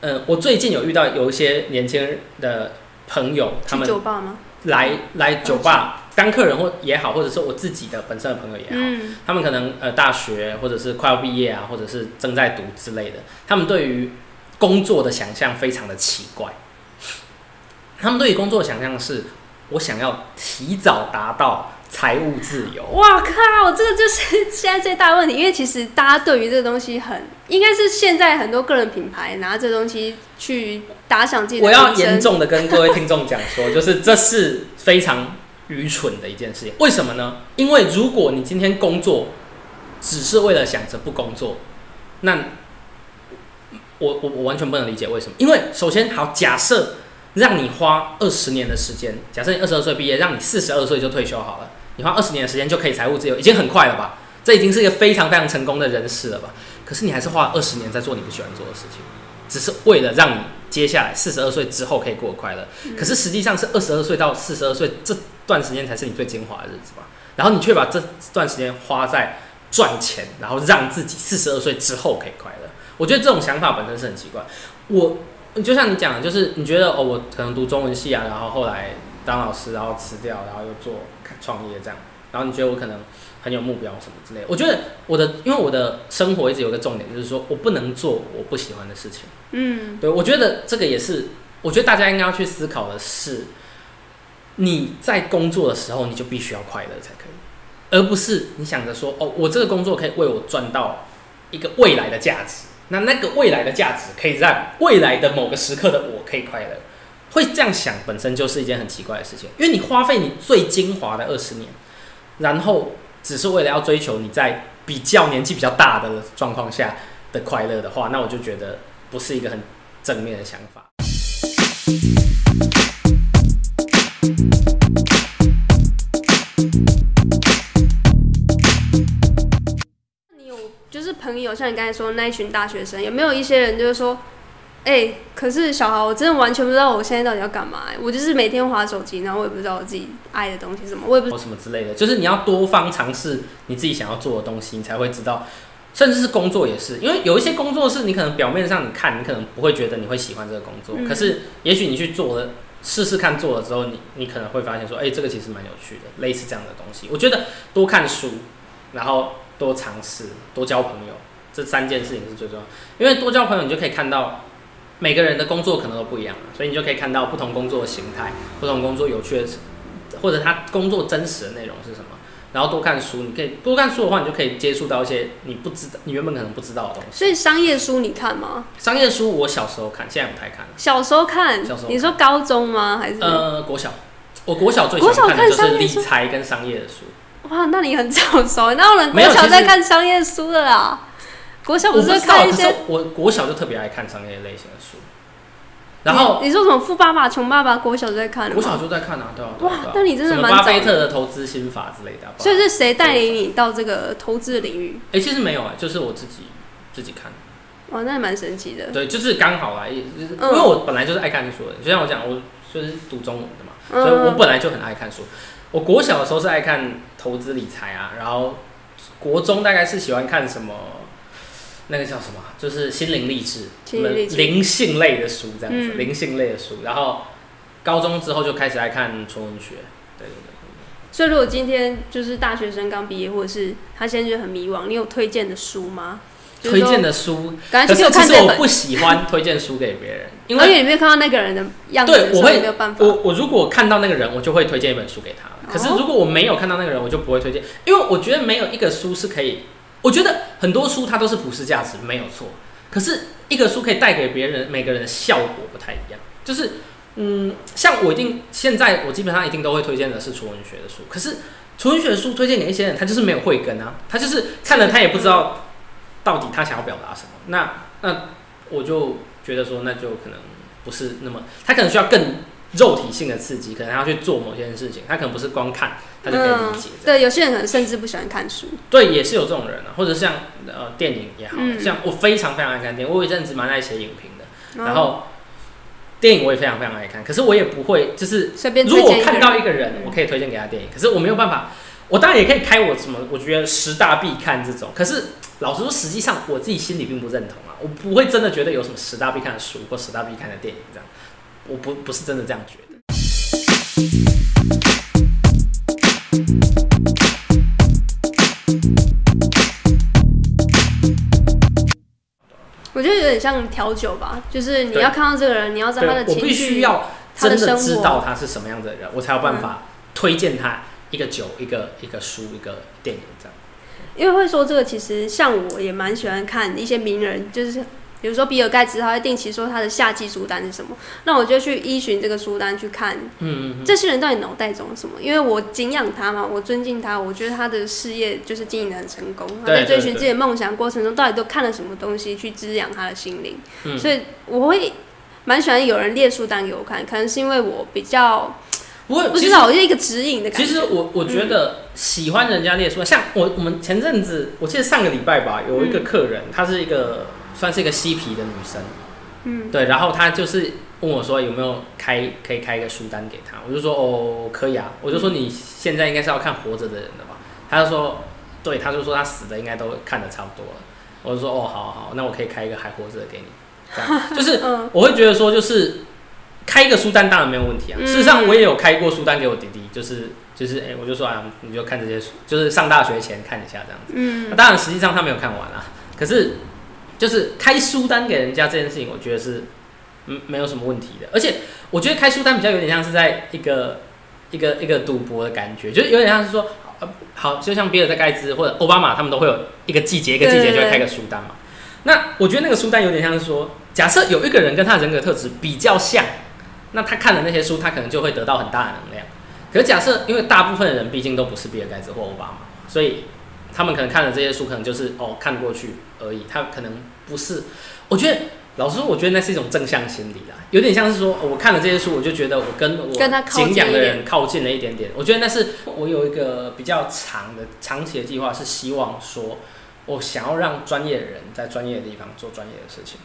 嗯，我最近有遇到有一些年轻人的朋友，他们酒吧吗？来来酒吧当客人或也好，或者是我自己的本身的朋友也好，他们可能呃大学或者是快要毕业啊，或者是正在读之类的，他们对于工作的想象非常的奇怪。他们对于工作的想象是，我想要提早达到。财务自由，哇靠！这个就是 [LAUGHS] 现在最大的问题，因为其实大家对于这个东西很，应该是现在很多个人品牌拿这东西去打响自己的。我要严重的跟各位听众讲说，就是这是非常愚蠢的一件事情。为什么呢？因为如果你今天工作只是为了想着不工作，那我我我完全不能理解为什么。因为首先，好假设让你花二十年的时间，假设你二十二岁毕业，让你四十二岁就退休好了。你花二十年的时间就可以财务自由，已经很快了吧？这已经是一个非常非常成功的人士了吧？可是你还是花二十年在做你不喜欢做的事情，只是为了让你接下来四十二岁之后可以过快乐。可是实际上是二十二岁到四十二岁这段时间才是你最精华的日子吧？然后你却把这段时间花在赚钱，然后让自己四十二岁之后可以快乐。我觉得这种想法本身是很奇怪。我就像你讲的，就是你觉得哦，我可能读中文系啊，然后后来。当老师，然后辞掉，然后又做创业这样，然后你觉得我可能很有目标什么之类？我觉得我的，因为我的生活一直有个重点，就是说我不能做我不喜欢的事情。嗯，对，我觉得这个也是，我觉得大家应该要去思考的是，你在工作的时候你就必须要快乐才可以，而不是你想着说哦，我这个工作可以为我赚到一个未来的价值，那那个未来的价值可以让未来的某个时刻的我可以快乐。会这样想本身就是一件很奇怪的事情，因为你花费你最精华的二十年，然后只是为了要追求你在比较年纪比较大的状况下的快乐的话，那我就觉得不是一个很正面的想法。你有就是朋友，像你刚才说那一群大学生，有没有一些人就是说，哎、可是小豪，我真的完全不知道我现在到底要干嘛、我就是每天划手机，然后我也不知道我自己爱的东西是什么，我也不或什么之类的，就是你要多方尝试你自己想要做的东西，你才会知道。甚至是工作也是，因为有一些工作是你可能表面上你看，你可能不会觉得你会喜欢这个工作，嗯可是也许你去做了，试试看做了之后，你你可能会发现说，哎、这个其实蛮有趣的，类似这样的东西。我觉得多看书，然后多尝试，多交朋友，这三件事情是最重要。因为多交朋友，你就可以看到每个人的工作可能都不一样，所以你就可以看到不同工作的形态，不同工作有趣的事，或者他工作真实的内容是什么。然后多看书，你可以多看书的话，你就可以接触到一些你不知道、你原本可能不知道的东西。所以商业书你看吗？商业书我小时候看，现在不太看了。小时候看，小时候你说高中吗？还是？呃，国小，我国小最喜欢看的就是理财跟商业的书。哇，那你很早熟，哪有人没有其实国小在看商业书的啦？国小不是会我是看一些？我国小就特别爱看商业类型的书。然后你你说什么富爸爸穷爸爸，国小就在看国小就在看啊，对啊，哇对啊那你真的蛮巴菲特的投资心法之类的啊。所以是谁带领你到这个投资的领域？哎、其实没有啊，就是我自己自己看。哇，那也蛮神奇的。对，就是刚好啊，也就是因嗯为我本来就是爱看书的，就像我讲，我就是读中文的嘛，嗯所以我本来就很爱看书。我国小的时候是爱看投资理财啊，然后国中大概是喜欢看什么，那个叫什么，就是心灵励志、灵灵性类的书这样子，嗯灵性类的书。然后高中之后就开始爱看纯文学，对对对。所以如果今天就是大学生刚毕业，或者是他现在就很迷惘，你有推荐的书吗？推荐的书，赶快去给可是我看这本，其实我不喜欢推荐书给别人，因而为且你没有看到那个人的样子的，对我会没有办法。我我如果看到那个人，我就会推荐一本书给他。可是哦如果我没有看到那个人，我就不会推荐，因为我觉得没有一个书是可以，我觉得很多书它都是普世价值，没有错。可是一个书可以带给别人每个人的效果不太一样，就是嗯，像我一定现在我基本上一定都会推荐的是纯文学的书，可是纯文学的书推荐给一些人，他就是没有慧根啊，他就是看了他也不知道到底他想要表达什么，那那我就觉得说那就可能不是那么，他可能需要更肉体性的刺激，可能他要去做某些事情，他可能不是光看他就可以理解。嗯对，有些人可能甚至不喜欢看书。对，也是有这种人啊，或者像呃电影也好，嗯像我非常非常爱看电影，我有一阵子蛮爱写影评的，然哦后电影我也非常非常爱看，可是我也不会就是随便如果我看到一个人，嗯我可以推荐给他电影，可是我没有办法，我当然也可以开我什么，我觉得十大必看这种，可是老实说，实际上我自己心里并不认同啊，我不会真的觉得有什么十大必看的书或十大必看的电影这样，我不不是真的这样觉得。我觉得有点像调酒吧，就是你要看到这个人，你要知道他的对，我必情绪，须要真的知道他是什么样的人，我才有办法推荐他一个酒、一个一个书、一个电影这样。因为会说这个，其实像我也蛮喜欢看一些名人，就是比如说比尔盖茨，他会定期说他的夏季书单是什么，那我就去依循这个书单去看嗯嗯嗯，这些人到底脑袋中什么？因为我敬仰他嘛，我尊敬他，我觉得他的事业就是经营的很成功。他对对在追寻自己的梦想过程中，到底都看了什么东西去滋养他的心灵？嗯所以我会蛮喜欢有人列书单给我看，可能是因为我比较不会，不知道，我就一个指引的感觉。其实我我觉得喜欢人家列书，像我我们前阵子，我记得上个礼拜吧，有一个客人，他是一个算是一个嬉皮的女生，嗯，对，然后她就是问我说有没有开可以开一个书单给她，我就说哦可以啊，我就说你现在应该是要看活着的人了吧，她就说对，她就说她死的应该都看的差不多了，我就说哦好好好，那我可以开一个还活着的给你，这样。[LAUGHS] 就是嗯。我会觉得说，就是开一个书单当然没有问题啊。嗯。事实上，我也有开过书单给我弟弟，就是就是哎、我就说啊，你就看这些书，就是上大学前看一下这样子。嗯。那当然，实际上他没有看完啊。可是，就是开书单给人家这件事情，我觉得是嗯没有什么问题的。而且，我觉得开书单比较有点像是在一个一个一个赌博的感觉，就是有点像是说，呃好，就像比尔盖茨或者奥巴马他们都会有一个季节一个季节就会开个书单嘛。那我觉得那个书单有点像是说，假设有一个人跟他的人格特质比较像，那他看的那些书，他可能就会得到很大的能量。可是假设，因为大部分的人毕竟都不是比尔盖茨或奥巴马，所以他们可能看了这些书，可能就是哦看过去而已，他可能不是。我觉得老实说，我觉得那是一种正向心理啦，有点像是说，我看了这些书，我就觉得我跟我跟他靠近敬仰的人靠近了一点点。我觉得那是我有一个比较长的长期的计划，是希望说，我想要让专业的人在专业的地方做专业的事情，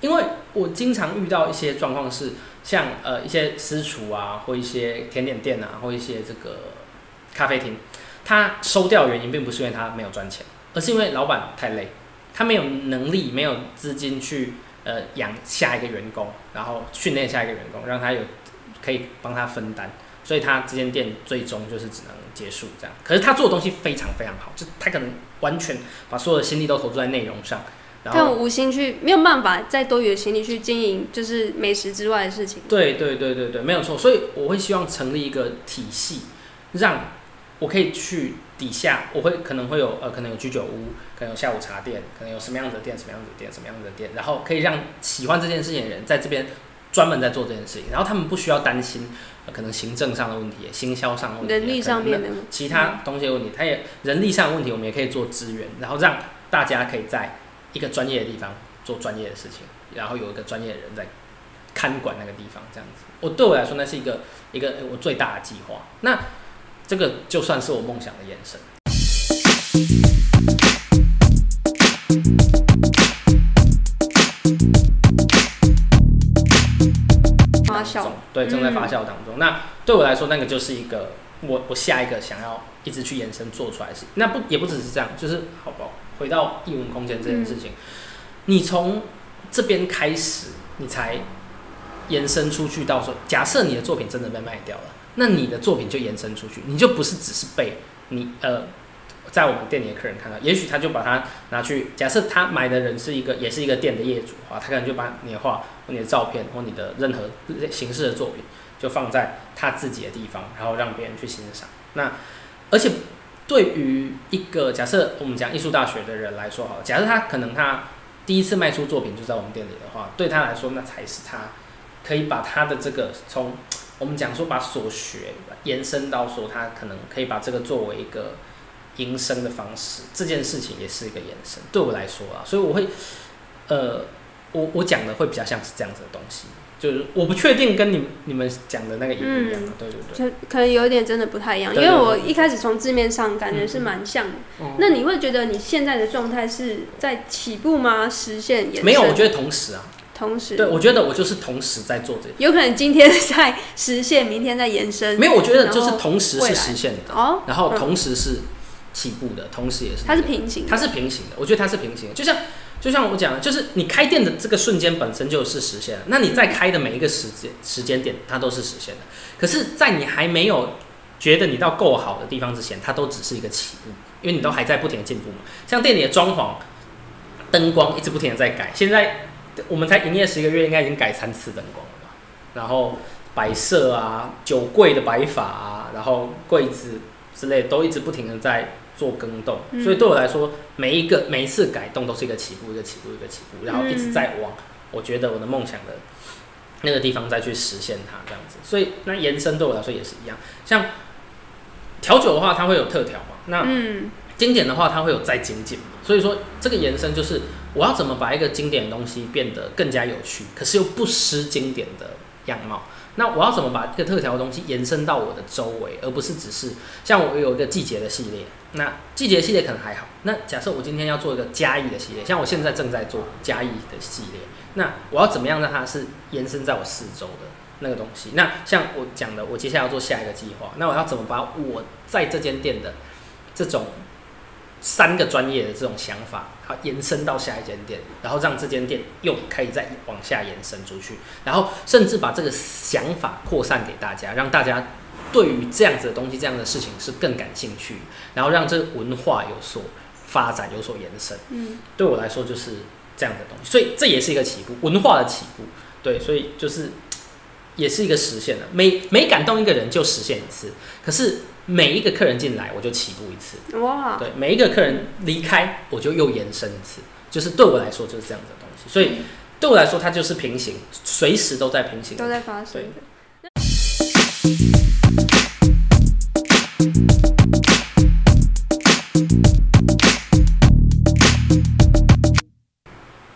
因为我经常遇到一些状况是，像呃一些私厨啊，或一些甜点店啊，或一些这个咖啡厅，他收掉原因并不是因为他没有赚钱，而是因为老板太累，他没有能力、没有资金去呃养下一个员工，然后训练下一个员工，让他有可以帮他分担。所以他这间店最终就是只能结束这样，可是他做的东西非常非常好，就他可能完全把所有的心力都投注在内容上，然后但无心去没有办法再多余的心力去经营，就是美食之外的事情。对对对对对，没有错。所以我会希望成立一个体系，让我可以去底下，我会可能会有呃，可能有居酒屋，可能有下午茶店，可能有什么样子的店，什么样子的店，什么样子的店，然后可以让喜欢这件事情的人在这边专门在做这件事情，然后他们不需要担心。可能行政上的问题，行销上的问题，人力上面的其他东西的问题，他也人力上的问题，我们也可以做资源，然后让大家可以在一个专业的地方做专业的事情，然后有一个专业的人在看管那个地方，这样子。我对我来说，那是一个一个我最大的计划。那这个就算是我梦想的延伸。发酵对，正在发酵当中。那对我来说，那个就是一个我我下一个想要一直去延伸做出来的事。那不也不只是这样，就是好不好？回到异文空间这件事情，你从这边开始，你才延伸出去到说，假设你的作品真的被卖掉了，那你的作品就延伸出去，你就不是只是被你呃。在我们店里的客人看到，也许他就把它拿去。假设他买的人是一个，也是一个店的业主啊，他可能就把你的画、或你的照片或你的任何形式的作品，就放在他自己的地方，然后让别人去欣赏。那而且对于一个假设我们讲艺术大学的人来说，哈，假设他可能他第一次卖出作品就在我们店里的话，对他来说，那才是他可以把他的这个从我们讲说把所学延伸到说他可能可以把这个作为一个。营生的方式，这件事情也是一个延伸，对我来说啊，所以我会，呃，我我讲的会比较像是这样子的东西，就是我不确定跟你你们讲的那个一不一样，对对对，可能有一点真的不太一样，因为我一开始从字面上感觉是蛮像的，那你会觉得你现在的状态是在起步吗？实现延没有，我觉得同时啊，同时，对我觉得我就是同时在做这，有可能今天在实现，明天在延伸，没有，我觉得就是同时是实现的，哦，然后同时是。起步的同时也是，它是平行，它是平行的。我觉得它是平行的，就像就像我讲的，就是你开店的这个瞬间本身就是实现了。那你在开的每一个时间时间点，它都是实现的。可是，在你还没有觉得你到够好的地方之前，它都只是一个起步，因为你都还在不停的进步嘛。像店里的装潢、灯光一直不停的在改，现在我们才营业十一个月，应该已经改三次灯光了吧？然后摆设啊，酒柜的摆法啊，然后柜子之类都一直不停的在。做更动，所以对我来说，每一个每一次改动都是一个起步，一个起步，一个起步，然后一直在往我觉得我的梦想的那个地方再去实现它，这样子。所以那延伸对我来说也是一样，像调酒的话，它会有特调嘛，那经典的话，它会有再精简嘛。所以说这个延伸就是我要怎么把一个经典的东西变得更加有趣，可是又不失经典的样貌。那我要怎么把这个特调的东西延伸到我的周围，而不是只是像我有一个季节的系列，那季节系列可能还好。那假设我今天要做一个嘉义的系列，像我现在正在做嘉义的系列，那我要怎么样让它是延伸在我四周的那个东西？那像我讲的，我接下来要做下一个计划，那我要怎么把我在这间店的这种。三个专业的这种想法，好延伸到下一间店，然后让这间店又可以再往下延伸出去，然后甚至把这个想法扩散给大家，让大家对于这样子的东西、这样的事情是更感兴趣，然后让这个文化有所发展、有所延伸。嗯，对我来说就是这样的东西，所以这也是一个起步，文化的起步。对，所以就是也是一个实现了，每每感动一个人就实现一次，可是。每一个客人进来，我就起步一次。哇！对，每一个客人离开，我就又延伸一次。就是对我来说，就是这样的东西。所以对我来说，它就是平行，随时都在平行，都在发生。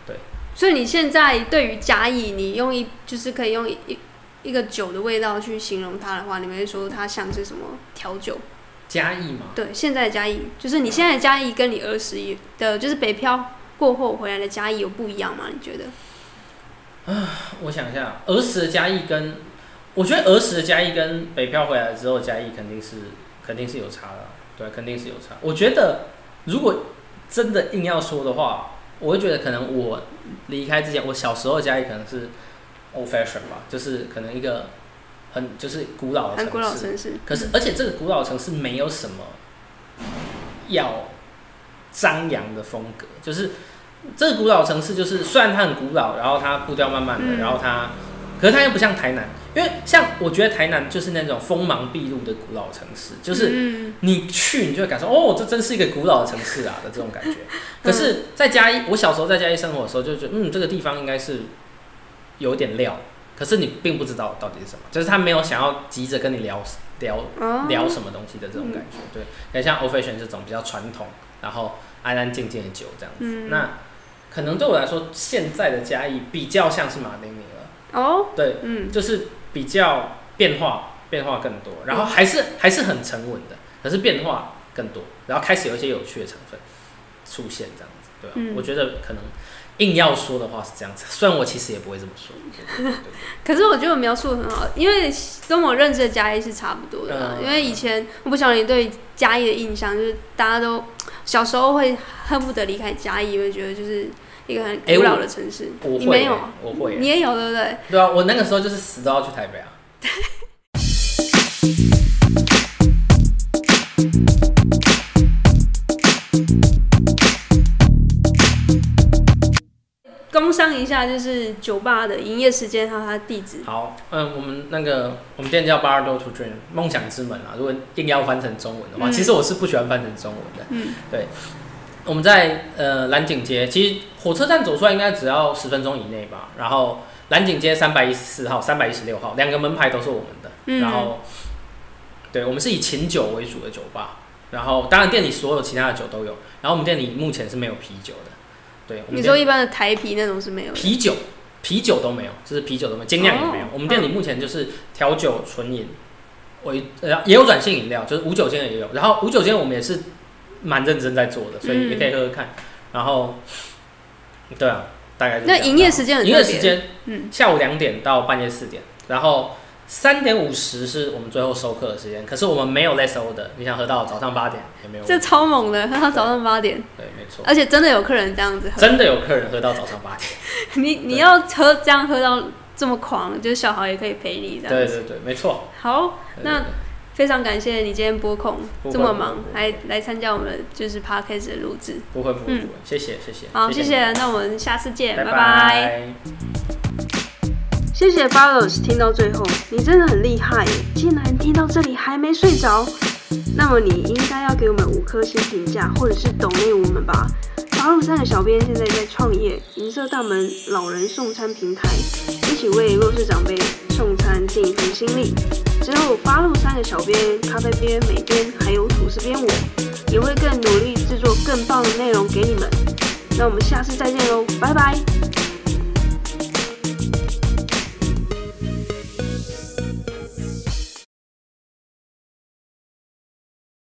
对。所以你现在对于甲乙，你用一就是可以用一。一个酒的味道去形容它的话，你会说它像是什么调酒？嘉义嘛，对，现在的嘉义，就是你现在的嘉义跟你儿时的，就是北漂过后回来的嘉义有不一样吗？你觉得？啊我想一下，儿时的嘉义跟我觉得儿时的嘉义跟北漂回来之后的嘉义肯定是肯定是有差的，对，肯定是有差。我觉得如果真的硬要说的话，我会觉得可能我离开之前，我小时候的嘉义可能是 old fashion 吧，就是可能一个很就是古老的很古老城市。可是而且这个古老城市没有什么要张扬的风格，就是这个古老城市，就是虽然它很古老，然后它步调慢慢的，嗯然后它，可是它又不像台南，因为像我觉得台南就是那种锋芒毕露的古老城市，就是嗯你去你就会感受哦，这真是一个古老的城市啊的这种感觉。[LAUGHS] 可是，在嘉义，我小时候在嘉义生活的时候，就觉得嗯，这个地方应该是有点料，可是你并不知道到底是什么，就是他没有想要急着跟你聊聊哦。聊什么东西的这种感觉，对，很像 fashion 这种比较传统，然后安安静静的酒这样子。嗯。那可能对我来说，现在的嘉义比较像是马丁尼了，哦，对，嗯。就是比较变化变化更多，然后还是还是很沉稳的，可是变化更多，然后开始有一些有趣的成分出现这样子，对我觉得可能硬要说的话是这样子，虽然我其实也不会这么说，[LAUGHS] 可是我觉得我描述的很好，因为跟我认识的嘉义是差不多的因为以前我不晓得你对嘉义的印象，就是大家都小时候会恨不得离开嘉义，会觉得就是一个很哎古老的城市。你没有？我会欸你也有对不对？对啊，我那个时候就是死都要去台北啊。[LAUGHS] 工商一下，就是酒吧的营业时间还有它的地址。好，嗯，我们那个我们店叫 Bar Door to Dream 梦想之门啊。如果硬要翻成中文的话，嗯其实我是不喜欢翻成中文的。嗯，对，我们在呃蓝景街，其实火车站走出来应该只要十分钟以内吧。然后蓝景街三百一十四号、三百一十六号两个门牌都是我们的。嗯然后，对我们是以琴酒为主的酒吧。然后当然店里所有其他的酒都有。然后我们店里目前是没有啤酒的。对，你店说一般的台啤那种是没有的。啤酒，啤酒都没有，就是啤酒都没有，精酿也没有。哦我们店里目前就是调酒、纯饮为呃也有软性饮料，就是无酒精的也有。然后无酒精我们也是蛮认真在做的，所以也可以喝喝看。然后，对啊，大概是这样那营业时间很营特别业时间嗯，下午两点到半夜四点，然后三点五十是我们最后收课的时间。可是我们没有 less order，你想喝到早上八点也没有。这超猛的，喝到早上八点，对，没错，而且真的有客人这样子喝。真的有客人喝到早上八点。[LAUGHS] 你你要喝这样喝到这么狂，就是小孩也可以陪你这样子。对对对，没错。好，那非常感谢你今天拨空不会这么忙来来参加我们的就是 podcast 的录制。不会不会谢谢谢谢。好，谢你谢，那我们下次见，拜拜拜。谢谢 Follows 听到最后，你真的很厉害，竟然听到这里还没睡着。那么你应该要给我们五颗星评价，或者是抖内我们吧。八路三的小编现在在创业银色大门老人送餐平台，一起为弱势长辈送餐尽一份心力。之后八路三的小编、咖啡边、美边还有吐司边我，也会更努力制作更棒的内容给你们。那我们下次再见喽，拜拜。